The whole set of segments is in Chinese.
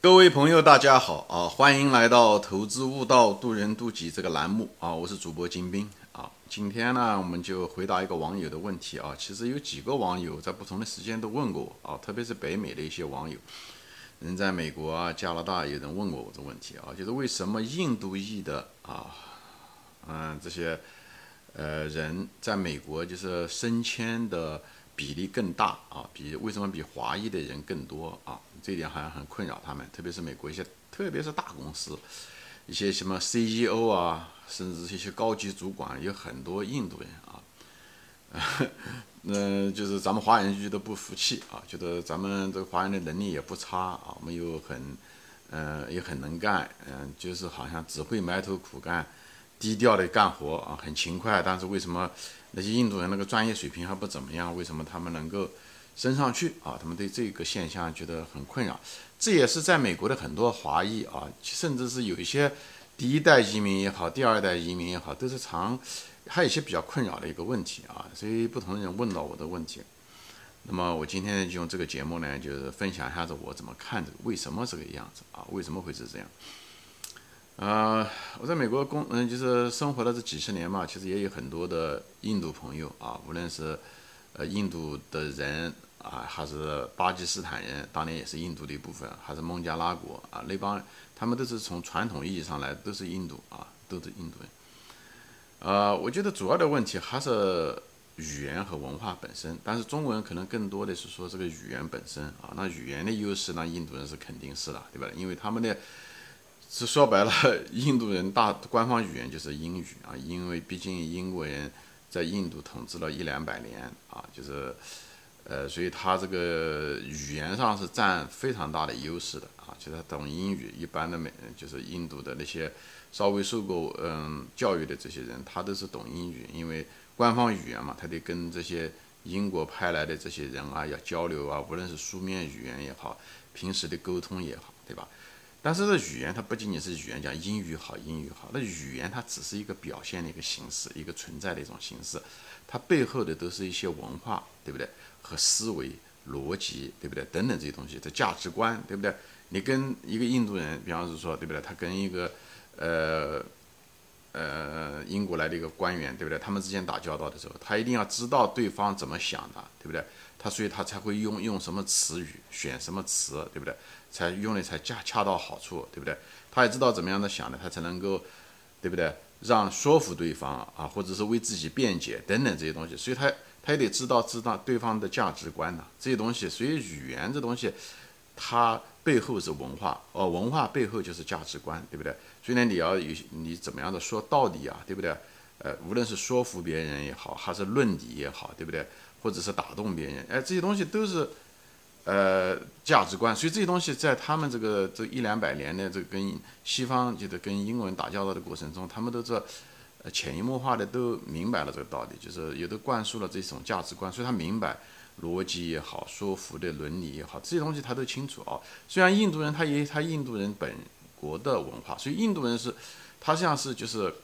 各位朋友，大家好啊！欢迎来到《投资悟道，渡人渡己》这个栏目啊！我是主播金兵啊。今天呢，我们就回答一个网友的问题啊。其实有几个网友在不同的时间都问过我啊，特别是北美的一些网友，人在美国啊、加拿大，有人问过我这问题啊，就是为什么印度裔的啊，嗯，这些呃人在美国就是升迁的。比例更大啊，比为什么比华裔的人更多啊？这一点好像很困扰他们，特别是美国一些，特别是大公司，一些什么 CEO 啊，甚至一些高级主管，有很多印度人啊。那就是咱们华人觉得不服气啊，觉得咱们这个华人的能力也不差啊，我们又很，嗯，也很能干，嗯，就是好像只会埋头苦干。低调的干活啊，很勤快，但是为什么那些印度人那个专业水平还不怎么样？为什么他们能够升上去啊？他们对这个现象觉得很困扰。这也是在美国的很多华裔啊，甚至是有一些第一代移民也好，第二代移民也好，都是常还有一些比较困扰的一个问题啊。所以不同的人问到我的问题，那么我今天就用这个节目呢，就是分享一下子我怎么看这个，为什么这个样子啊？为什么会是这样？啊，我在美国工，嗯，就是生活了这几十年嘛，其实也有很多的印度朋友啊，无论是呃印度的人啊，还是巴基斯坦人，当年也是印度的一部分，还是孟加拉国啊，那帮他们都是从传统意义上来，都是印度啊，都是印度人。呃，我觉得主要的问题还是语言和文化本身，但是中国人可能更多的是说这个语言本身啊，那语言的优势，那印度人是肯定是的，对吧？因为他们的。是说白了，印度人大官方语言就是英语啊，因为毕竟英国人在印度统治了一两百年啊，就是，呃，所以他这个语言上是占非常大的优势的啊，就是他懂英语。一般的美就是印度的那些稍微受过嗯教育的这些人，他都是懂英语，因为官方语言嘛，他得跟这些英国派来的这些人啊要交流啊，无论是书面语言也好，平时的沟通也好，对吧？但是这语言它不仅仅是语言，讲英语好，英语好。那语言它只是一个表现的一个形式，一个存在的一种形式，它背后的都是一些文化，对不对？和思维逻辑，对不对？等等这些东西的价值观，对不对？你跟一个印度人，比方是说，对不对？他跟一个呃呃英国来的一个官员，对不对？他们之间打交道的时候，他一定要知道对方怎么想的，对不对？他所以，他才会用用什么词语，选什么词，对不对？才用的才恰恰到好处，对不对？他也知道怎么样的想的，他才能够，对不对？让说服对方啊，或者是为自己辩解等等这些东西。所以，他他也得知道知道对方的价值观呐，这些东西。所以，语言这东西，它背后是文化哦，文化背后就是价值观，对不对？所以呢，你要有你怎么样的说道理啊，对不对？呃，无论是说服别人也好，还是论理也好，对不对？或者是打动别人，哎，这些东西都是，呃，价值观。所以这些东西在他们这个这一两百年的这个跟西方就是跟英文打交道的过程中，他们都是呃潜移默化的都明白了这个道理，就是有的灌输了这种价值观，所以他明白逻辑也好，说服的伦理也好，这些东西他都清楚啊。虽然印度人他也他印度人本国的文化，所以印度人是他像是就是。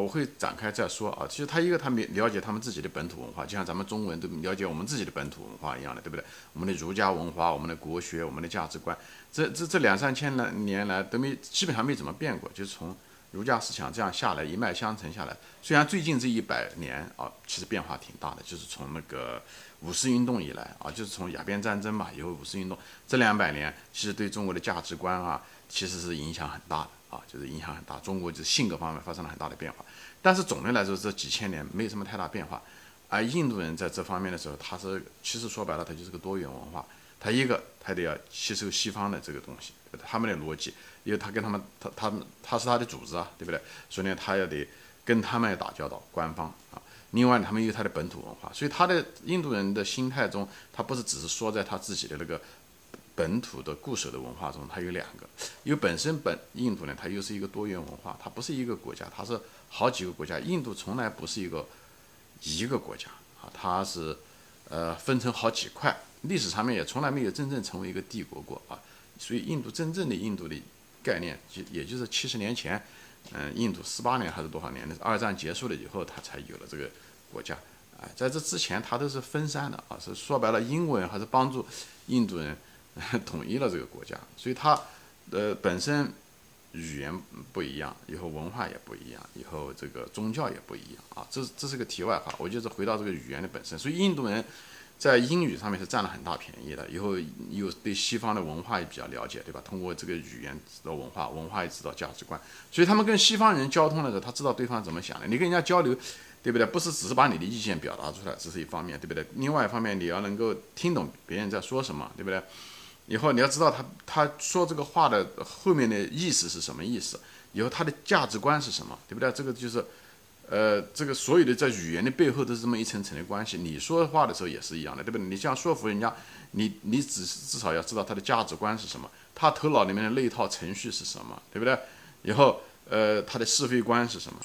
我会展开再说啊，其实他一个他没了解他们自己的本土文化，就像咱们中文都了解我们自己的本土文化一样的，对不对？我们的儒家文化、我们的国学、我们的价值观，这这这两三千来年来都没基本上没怎么变过，就是从儒家思想这样下来一脉相承下来。虽然最近这一百年啊，其实变化挺大的，就是从那个五四运动以来啊，就是从鸦片战争嘛以后五四运动这两百年，其实对中国的价值观啊，其实是影响很大的。啊，就是影响很大，中国就是性格方面发生了很大的变化，但是总的来说这几千年没有什么太大变化，而印度人在这方面的时候，他是其实说白了，他就是个多元文化，他一个他得要吸收西方的这个东西，他们的逻辑，因为他跟他们他他们他是他的组织啊，对不对？所以呢，他要得跟他们打交道，官方啊，另外他们有他的本土文化，所以他的印度人的心态中，他不是只是说在他自己的那个。本土的固守的文化中，它有两个，因为本身本印度呢，它又是一个多元文化，它不是一个国家，它是好几个国家。印度从来不是一个一个国家啊，它是呃分成好几块，历史上面也从来没有真正成为一个帝国过啊。所以印度真正的印度的概念，就也就是七十年前，嗯，印度四八年还是多少年二战结束了以后，它才有了这个国家啊。在这之前，它都是分散的啊，是说白了，英文还是帮助印度人。统一了这个国家，所以它呃本身语言不一样，以后文化也不一样，以后这个宗教也不一样啊。这这是个题外话，我就是回到这个语言的本身。所以印度人在英语上面是占了很大便宜的，以后又对西方的文化也比较了解，对吧？通过这个语言知道文化，文化也知道价值观，所以他们跟西方人交通的时候，他知道对方怎么想的。你跟人家交流。对不对？不是只是把你的意见表达出来，这是一方面，对不对？另外一方面，你要能够听懂别人在说什么，对不对？以后你要知道他他说这个话的后面的意思是什么意思，以后他的价值观是什么，对不对？这个就是，呃，这个所有的在语言的背后都是这么一层层的关系。你说话的时候也是一样的，对不对？你想说服人家，你你只至少要知道他的价值观是什么，他头脑里面的那一套程序是什么，对不对？以后呃，他的是非观是什么？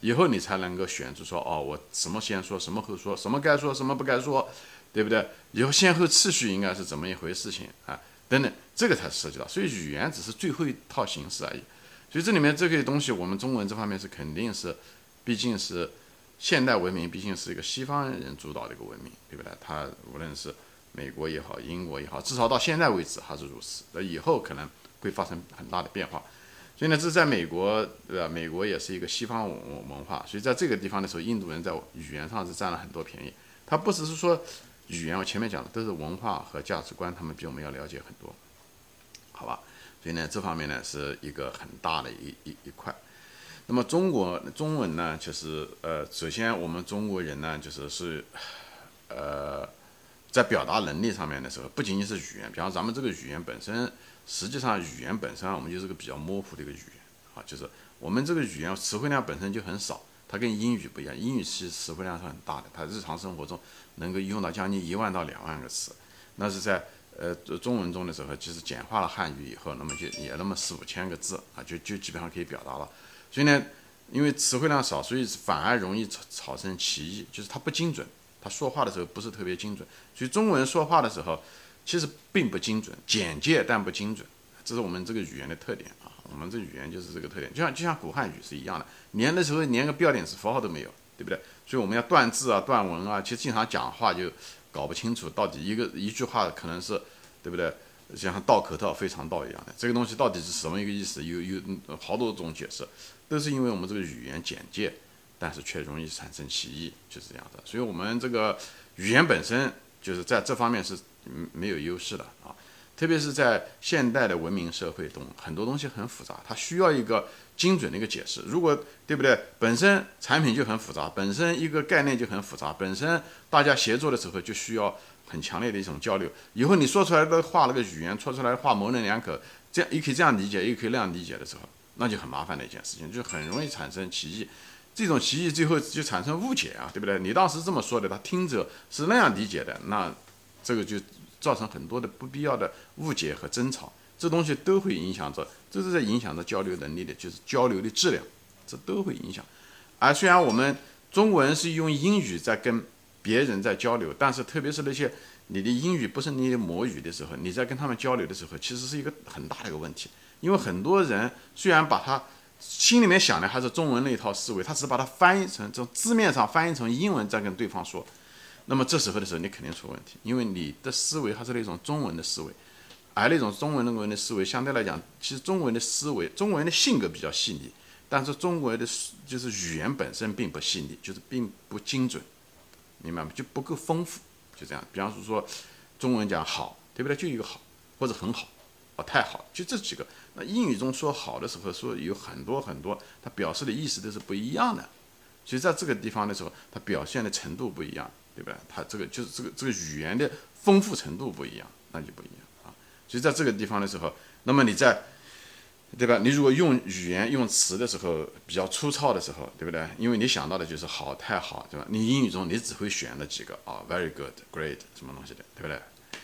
以后你才能够选出说哦，我什么先说，什么后说，什么该说，什么不该说，对不对？以后先后次序应该是怎么一回事情啊？等等，这个才涉及到。所以语言只是最后一套形式而已。所以这里面这个东西，我们中文这方面是肯定是，毕竟是现代文明，毕竟是一个西方人主导的一个文明，对不对？它无论是美国也好，英国也好，至少到现在为止还是如此。那以后可能会发生很大的变化。所以呢，这是在美国，对吧？美国也是一个西方文文化，所以在这个地方的时候，印度人在语言上是占了很多便宜。他不只是说语言，我前面讲的都是文化和价值观，他们比我们要了解很多，好吧？所以呢，这方面呢是一个很大的一一一块。那么中国中文呢，就是呃，首先我们中国人呢，就是是呃，在表达能力上面的时候，不仅仅是语言，比方咱们这个语言本身。实际上，语言本身我们就是个比较模糊的一个语言啊，就是我们这个语言词汇量本身就很少，它跟英语不一样，英语其实词汇量是很大的，它日常生活中能够用到将近一万到两万个词，那是在呃中文中的时候，其实简化了汉语以后，那么就也那么四五千个字啊，就就基本上可以表达了。所以呢，因为词汇量少，所以反而容易产产生歧义，就是它不精准，它说话的时候不是特别精准，所以中文说话的时候。其实并不精准，简介但不精准，这是我们这个语言的特点啊。我们这语言就是这个特点，就像就像古汉语是一样的，连的时候连个标点符号都没有，对不对？所以我们要断字啊、断文啊，其实经常讲话就搞不清楚到底一个一句话可能是，对不对？像道可道非常道一样的，这个东西到底是什么一个意思？有有好多种解释，都是因为我们这个语言简介，但是却容易产生歧义，就是这样的。所以我们这个语言本身就是在这方面是。嗯，没有优势的啊，特别是在现代的文明社会中，很多东西很复杂，它需要一个精准的一个解释。如果对不对？本身产品就很复杂，本身一个概念就很复杂，本身大家协作的时候就需要很强烈的一种交流。以后你说出来的话，那个语言说出来的话模棱两可，这样也可以这样理解，也可以那样理解的时候，那就很麻烦的一件事情，就很容易产生歧义。这种歧义最后就产生误解啊，对不对？你当时这么说的，他听着是那样理解的，那。这个就造成很多的不必要的误解和争吵，这东西都会影响着，这是在影响着交流能力的，就是交流的质量，这都会影响。而虽然我们中国人是用英语在跟别人在交流，但是特别是那些你的英语不是你的母语的时候，你在跟他们交流的时候，其实是一个很大的一个问题，因为很多人虽然把他心里面想的还是中文那一套思维，他只是把它翻译成从字面上翻译成英文再跟对方说。那么这时候的时候，你肯定出问题，因为你的思维还是那种中文的思维，而那种中文那文的思维相对来讲，其实中文的思维，中文的性格比较细腻，但是中文的就是语言本身并不细腻，就是并不精准，明白吗？就不够丰富，就这样。比方说说中文讲好，对不对？就一个好，或者很好，哦，太好，就这几个。那英语中说好的时候，说有很多很多，它表示的意思都是不一样的，所以在这个地方的时候，它表现的程度不一样。对吧？它这个就是这个这个语言的丰富程度不一样，那就不一样啊。所以在这个地方的时候，那么你在，对吧？你如果用语言用词的时候比较粗糙的时候，对不对？因为你想到的就是好、太好，对吧？你英语中你只会选那几个啊，very good、great 什么东西的，对不对？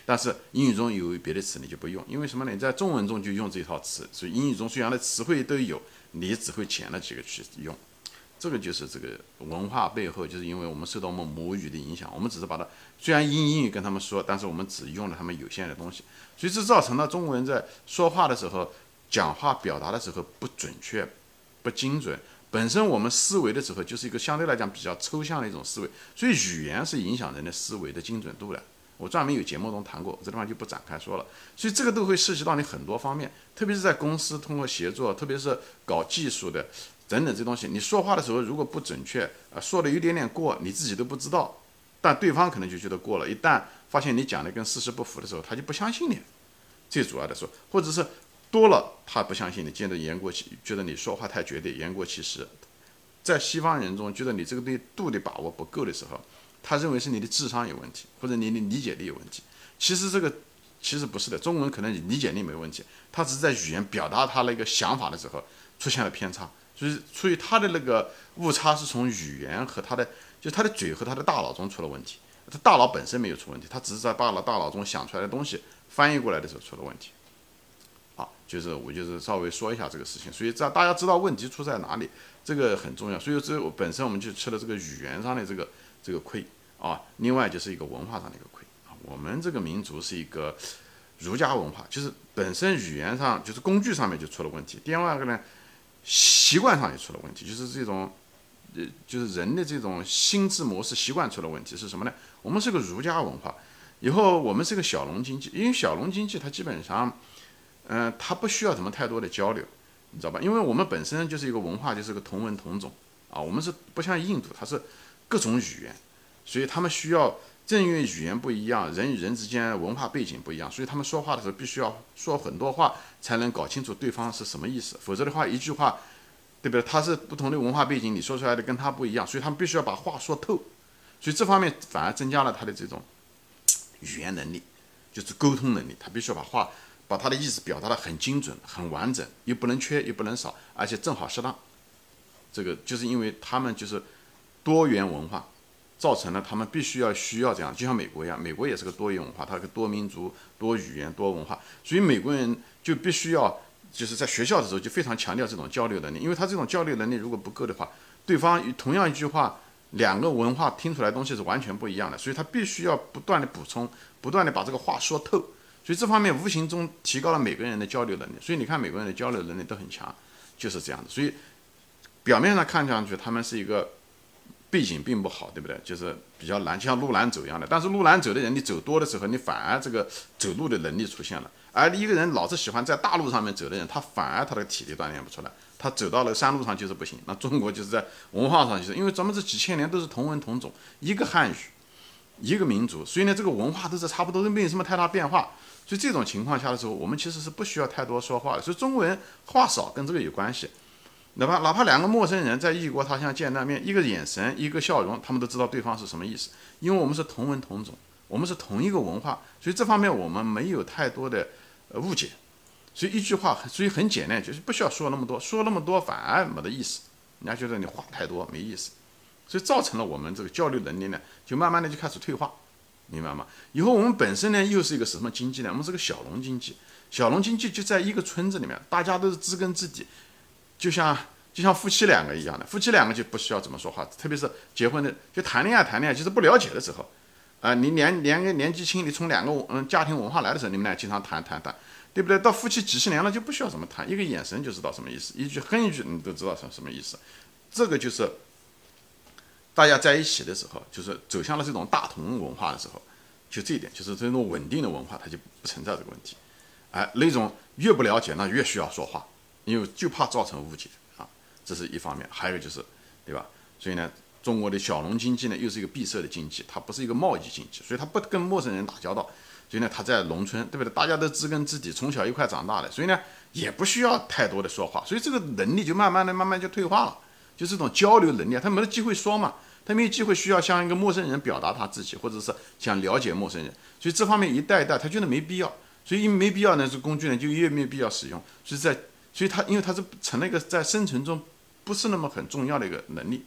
但是英语中有别的词你就不用，因为什么呢？你在中文中就用这套词，所以英语中虽然的词汇都有，你只会捡那几个去用。这个就是这个文化背后，就是因为我们受到我们母语的影响，我们只是把它虽然英英语跟他们说，但是我们只用了他们有限的东西，所以这造成了中国人在说话的时候、讲话表达的时候不准确、不精准。本身我们思维的时候就是一个相对来讲比较抽象的一种思维，所以语言是影响人的思维的精准度的我专门有节目中谈过，这地方就不展开说了。所以这个都会涉及到你很多方面，特别是在公司通过协作，特别是搞技术的等等这东西，你说话的时候如果不准确，啊，说的有点点过，你自己都不知道，但对方可能就觉得过了。一旦发现你讲的跟事实不符的时候，他就不相信你。最主要的说，或者是多了，他不相信你，见得言过其，觉得你说话太绝对，言过其实。在西方人中，觉得你这个对度的把握不够的时候，他认为是你的智商有问题，或者你的理解力有问题。其实这个其实不是的，中文可能理解力没问题，他只是在语言表达他那个想法的时候出现了偏差，所以出于他的那个误差是从语言和他的就他的嘴和他的大脑中出了问题，他大脑本身没有出问题，他只是在把了大脑中想出来的东西翻译过来的时候出了问题。就是我就是稍微说一下这个事情，所以这大家知道问题出在哪里。这个很重要，所以这本身我们就吃了这个语言上的这个这个亏啊，另外就是一个文化上的一个亏啊。我们这个民族是一个儒家文化，就是本身语言上就是工具上面就出了问题。第二个呢，习惯上也出了问题，就是这种呃，就是人的这种心智模式习惯出了问题是什么呢？我们是个儒家文化，以后我们是个小农经济，因为小农经济它基本上，嗯，他不需要什么太多的交流。你知道吧？因为我们本身就是一个文化，就是个同文同种啊。我们是不像印度，它是各种语言，所以他们需要正因为语言不一样，人与人之间文化背景不一样，所以他们说话的时候必须要说很多话才能搞清楚对方是什么意思。否则的话，一句话，对不对？他是不同的文化背景，你说出来的跟他不一样，所以他们必须要把话说透。所以这方面反而增加了他的这种语言能力，就是沟通能力，他必须要把话。把他的意思表达的很精准、很完整，又不能缺，又不能少，而且正好适当。这个就是因为他们就是多元文化，造成了他们必须要需要这样，就像美国一样，美国也是个多元文化，它个多民族、多语言、多文化，所以美国人就必须要就是在学校的时候就非常强调这种交流能力，因为他这种交流能力如果不够的话，对方同样一句话，两个文化听出来东西是完全不一样的，所以他必须要不断的补充，不断的把这个话说透。所以这方面无形中提高了每个人的交流能力。所以你看，每个人的交流能力都很强，就是这样的。所以表面上看上去他们是一个背景并不好，对不对？就是比较难，就像路难走一样的。但是路难走的人，你走多的时候，你反而这个走路的能力出现了。而一个人老是喜欢在大路上面走的人，他反而他的体力锻炼不出来，他走到了山路上就是不行。那中国就是在文化上，就是因为咱们这几千年都是同文同种，一个汉语，一个民族，所以呢，这个文化都是差不多，都没有什么太大变化。所以这种情况下的时候，我们其实是不需要太多说话的。所以中国人话少跟这个有关系。哪怕哪怕两个陌生人在异国他乡见到面，一个眼神，一个笑容，他们都知道对方是什么意思。因为我们是同文同种，我们是同一个文化，所以这方面我们没有太多的呃误解。所以一句话，所以很简单，就是不需要说那么多，说那么多反而没得意思，人家觉得你话太多没意思，所以造成了我们这个交流能力呢，就慢慢的就开始退化。明白吗？以后我们本身呢又是一个什么经济呢？我们是个小农经济，小农经济就在一个村子里面，大家都是知根知底，就像就像夫妻两个一样的，夫妻两个就不需要怎么说话，特别是结婚的就谈恋爱谈恋爱，就是不了解的时候，啊，你年年个年纪轻，你从两个嗯家庭文化来的时候，你们俩经常谈谈谈，对不对？到夫妻几十年了就不需要怎么谈，一个眼神就知道什么意思，一句哼一句你都知道什什么意思，这个就是。大家在一起的时候，就是走向了这种大同文化的时候，就这一点，就是这种稳定的文化，它就不存在这个问题。哎，那种越不了解，那越需要说话，因为就怕造成误解啊，这是一方面。还有就是，对吧？所以呢，中国的小农经济呢，又是一个闭塞的经济，它不是一个贸易经济，所以它不跟陌生人打交道。所以呢，他在农村，对不对？大家都知根知底，从小一块长大的，所以呢，也不需要太多的说话，所以这个能力就慢慢的、慢慢就退化了。就这种交流能力，他没得机会说嘛。他没有机会需要向一个陌生人表达他自己，或者是想了解陌生人，所以这方面一代一代，他觉得没必要，所以因为没必要呢，这工具呢就越没必要使用，所以在，所以他因为他是成了一个在生存中不是那么很重要的一个能力，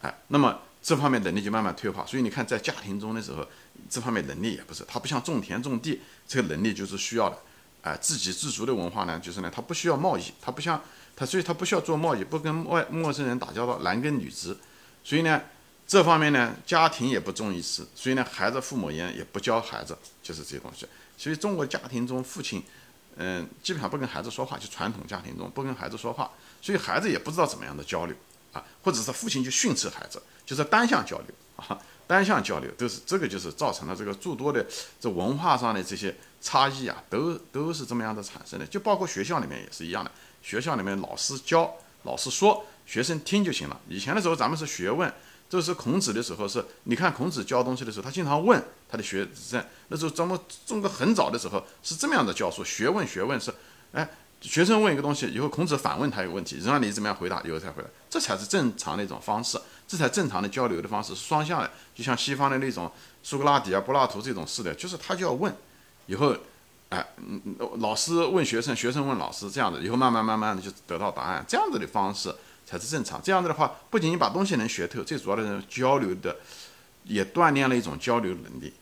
哎，那么这方面能力就慢慢退化，所以你看在家庭中的时候，这方面能力也不是，他不像种田种地这个能力就是需要的，哎，自给自足的文化呢，就是呢，他不需要贸易，他不像他，所以他不需要做贸易，不跟外陌生人打交道，男耕女织。所以呢，这方面呢，家庭也不重视，所以呢，孩子父母也也不教孩子，就是这些东西。所以中国家庭中，父亲，嗯，基本上不跟孩子说话，就传统家庭中不跟孩子说话，所以孩子也不知道怎么样的交流啊，或者是父亲就训斥孩子，就是单向交流啊。单向交流，都是这个就是造成了这个诸多的这文化上的这些差异啊，都都是这么样的产生的。就包括学校里面也是一样的，学校里面老师教，老师说，学生听就行了。以前的时候咱们是学问，这是孔子的时候是，你看孔子教东西的时候，他经常问他的学生。那时候咱们中国很早的时候是这么样的教书，学问学问是，哎。学生问一个东西以后，孔子反问他一个问题，让你怎么样回答，以后才回答，这才是正常的一种方式，这才正常的交流的方式，是双向的，就像西方的那种苏格拉底啊、柏拉图这种似的，就是他就要问，以后，哎，老师问学生，学生问老师，这样子，以后慢慢慢慢的就得到答案，这样子的方式才是正常。这样子的话，不仅仅把东西能学透，最主要的交流的，也锻炼了一种交流能力。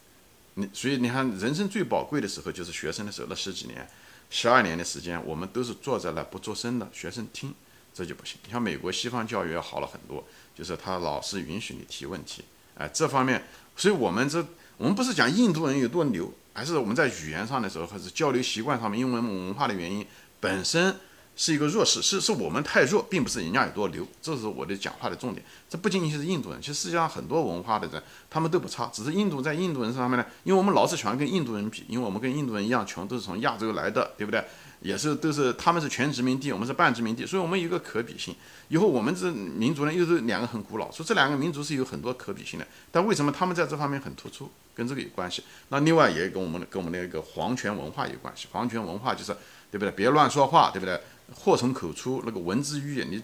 你所以你看，人生最宝贵的时候就是学生的时候，那十几年。十二年的时间，我们都是坐在那不做声的，学生听，这就不行。你像美国西方教育要好了很多，就是他老师允许你提问题，哎，这方面，所以我们这我们不是讲印度人有多牛，还是我们在语言上的时候，还是交流习惯上面，因为我们文化的原因本身。是一个弱势，是是我们太弱，并不是人家有多牛，这是我的讲话的重点。这不仅仅是印度人，其实世界上很多文化的人，他们都不差，只是印度在印度人上面呢，因为我们老是喜欢跟印度人比，因为我们跟印度人一样穷，都是从亚洲来的，对不对？也是都是他们是全殖民地，我们是半殖民地，所以我们有一个可比性。以后我们这民族呢，又是两个很古老，说这两个民族是有很多可比性的，但为什么他们在这方面很突出？跟这个有关系。那另外也跟我们跟我们的一个皇权文化有关系，皇权文化就是对不对？别乱说话，对不对？祸从口出，那个文字狱，你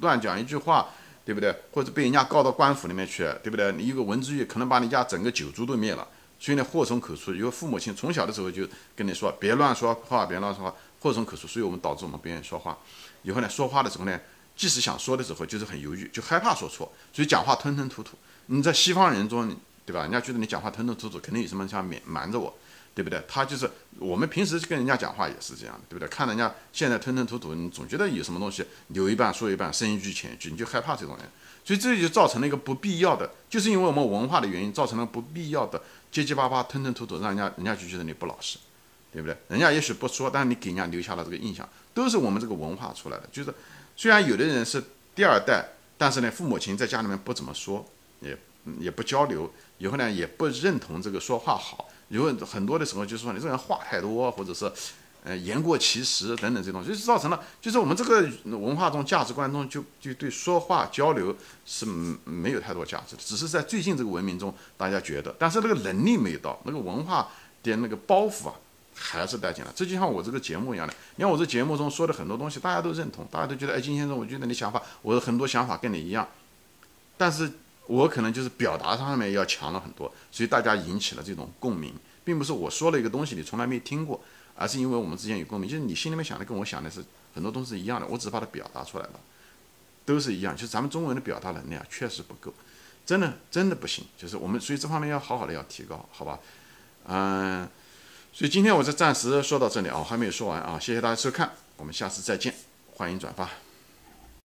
乱讲一句话，对不对？或者被人家告到官府里面去，对不对？你一个文字狱，可能把你家整个九族都灭了。所以呢，祸从口出，因为父母亲从小的时候就跟你说，别乱说话，别乱说话，祸从口出。所以我们导致我们不愿意说话。以后呢，说话的时候呢，即使想说的时候，就是很犹豫，就害怕说错，所以讲话吞吞吐吐。你在西方人中，对吧？人家觉得你讲话吞吞吐吐，肯定有什么想瞒瞒着我。对不对？他就是我们平时跟人家讲话也是这样的，对不对？看人家现在吞吞吐吐，你总觉得有什么东西留一半说一半，深一句浅一句，你就害怕这种人。所以这就造成了一个不必要的，就是因为我们文化的原因，造成了不必要的结结巴巴、吞吞吐吐，让人家人家就觉得你不老实，对不对？人家也许不说，但是你给人家留下了这个印象，都是我们这个文化出来的。就是虽然有的人是第二代，但是呢，父母亲在家里面不怎么说，也也不交流，以后呢也不认同这个说话好。有很多的时候，就是说你这个人话太多，或者是，呃，言过其实等等这种，就是造成了，就是我们这个文化中价值观中就就对说话交流是没有太多价值的，只是在最近这个文明中大家觉得，但是那个能力没到，那个文化的那个包袱啊还是带进来。这就像我这个节目一样的，你看我这节目中说的很多东西，大家都认同，大家都觉得，哎，金先生，我觉得你想法，我的很多想法跟你一样，但是。我可能就是表达上面要强了很多，所以大家引起了这种共鸣，并不是我说了一个东西你从来没听过，而是因为我们之间有共鸣，就是你心里面想的跟我想的是很多东西一样的，我只是把它表达出来了，都是一样。就是咱们中文的表达能力啊，确实不够，真的真的不行。就是我们所以这方面要好好的要提高，好吧？嗯，所以今天我就暂时说到这里啊，还没有说完啊，谢谢大家收看，我们下次再见，欢迎转发。